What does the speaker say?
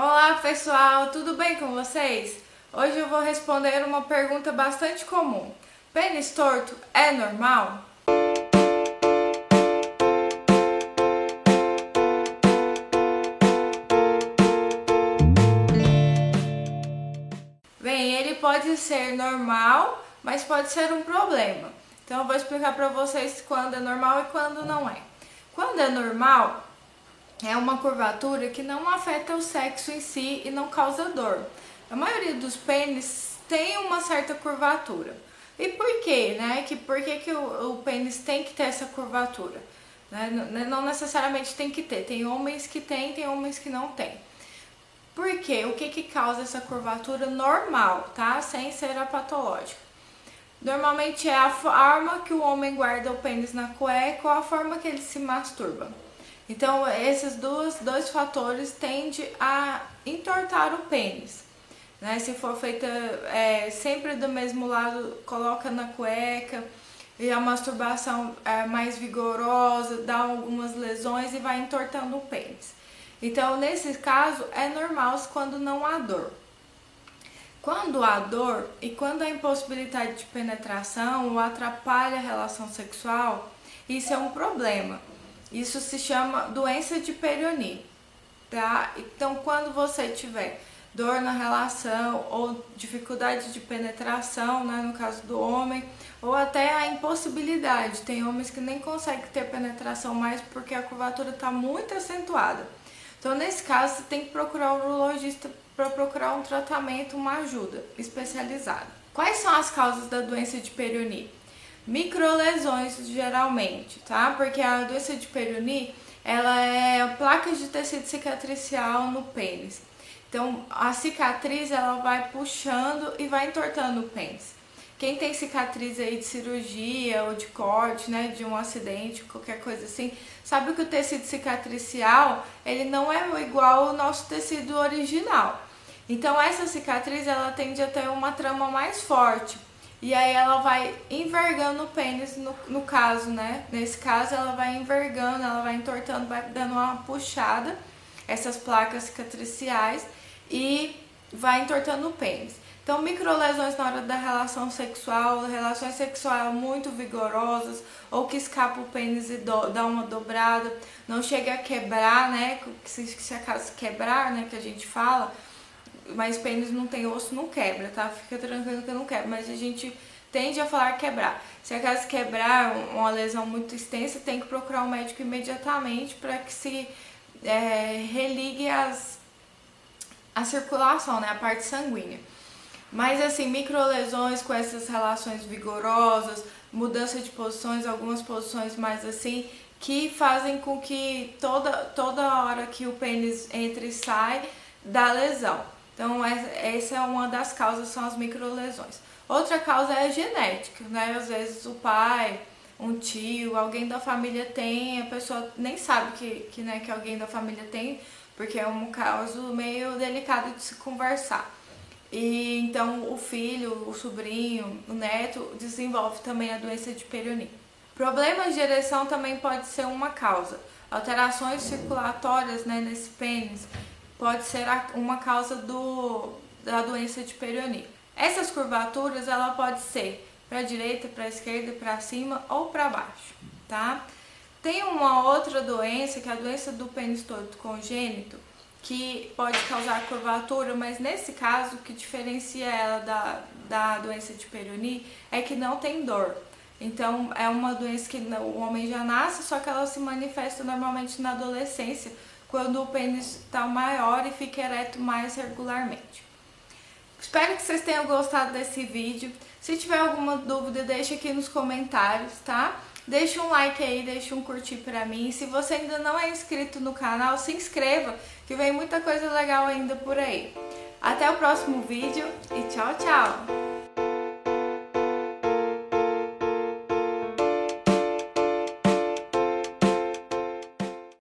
Olá pessoal, tudo bem com vocês? Hoje eu vou responder uma pergunta bastante comum. Pênis torto é normal? Bem, ele pode ser normal, mas pode ser um problema. Então eu vou explicar para vocês quando é normal e quando não é. Quando é normal, é uma curvatura que não afeta o sexo em si e não causa dor. A maioria dos pênis tem uma certa curvatura. E por quê, né? Que, por que, que o, o pênis tem que ter essa curvatura? Né? Não necessariamente tem que ter. Tem homens que tem, tem homens que não tem. Por quê? O que, que causa essa curvatura normal, tá? Sem ser a patológica. Normalmente é a forma que o homem guarda o pênis na cueca ou a forma que ele se masturba. Então, esses dois, dois fatores tendem a entortar o pênis. Né? Se for feita é, sempre do mesmo lado, coloca na cueca, e a masturbação é mais vigorosa, dá algumas lesões e vai entortando o pênis. Então, nesse caso, é normal quando não há dor. Quando há dor e quando há impossibilidade de penetração ou atrapalha a relação sexual, isso é um problema. Isso se chama doença de Peyronie, tá? Então, quando você tiver dor na relação ou dificuldade de penetração, né, no caso do homem, ou até a impossibilidade. Tem homens que nem conseguem ter penetração mais porque a curvatura está muito acentuada. Então, nesse caso, você tem que procurar um urologista para procurar um tratamento, uma ajuda especializada. Quais são as causas da doença de Peyronie? Microlesões geralmente, tá? Porque a doença de Peyronie, ela é placas de tecido cicatricial no pênis. Então, a cicatriz ela vai puxando e vai entortando o pênis. Quem tem cicatriz aí de cirurgia ou de corte, né, de um acidente, qualquer coisa assim, sabe que o tecido cicatricial, ele não é igual ao nosso tecido original. Então, essa cicatriz, ela tende a ter uma trama mais forte. E aí ela vai envergando o pênis, no, no caso, né? Nesse caso, ela vai envergando, ela vai entortando, vai dando uma puxada, essas placas cicatriciais, e vai entortando o pênis. Então, microlesões na hora da relação sexual, relações sexuais muito vigorosas, ou que escapa o pênis e do, dá uma dobrada, não chega a quebrar, né? Se, se acaso quebrar, né? Que a gente fala, mas pênis não tem osso, não quebra, tá? Fica tranquilo que não quebra, mas a gente tende a falar quebrar. Se acaso quebrar uma lesão muito extensa, tem que procurar um médico imediatamente para que se é, religue as, a circulação, né? A parte sanguínea. Mas assim, microlesões com essas relações vigorosas, mudança de posições, algumas posições mais assim, que fazem com que toda, toda hora que o pênis entra e sai, dá lesão. Então, essa é uma das causas, são as microlesões. Outra causa é genética, né? Às vezes o pai, um tio, alguém da família tem, a pessoa nem sabe que, que, né, que alguém da família tem, porque é um caso meio delicado de se conversar. E então o filho, o sobrinho, o neto desenvolve também a doença de Peyronie. Problemas de ereção também pode ser uma causa. Alterações circulatórias né, nesse pênis pode ser uma causa do, da doença de Peyronie. Essas curvaturas ela pode ser para a direita, para esquerda, para cima ou para baixo, tá? Tem uma outra doença que é a doença do pênis torto congênito, que pode causar curvatura, mas nesse caso o que diferencia ela da, da doença de Peyronie é que não tem dor. Então é uma doença que o homem já nasce, só que ela se manifesta normalmente na adolescência, quando o pênis está maior e fica ereto mais regularmente. Espero que vocês tenham gostado desse vídeo. Se tiver alguma dúvida, deixa aqui nos comentários, tá? Deixa um like aí, deixa um curtir pra mim. Se você ainda não é inscrito no canal, se inscreva, que vem muita coisa legal ainda por aí. Até o próximo vídeo e tchau, tchau!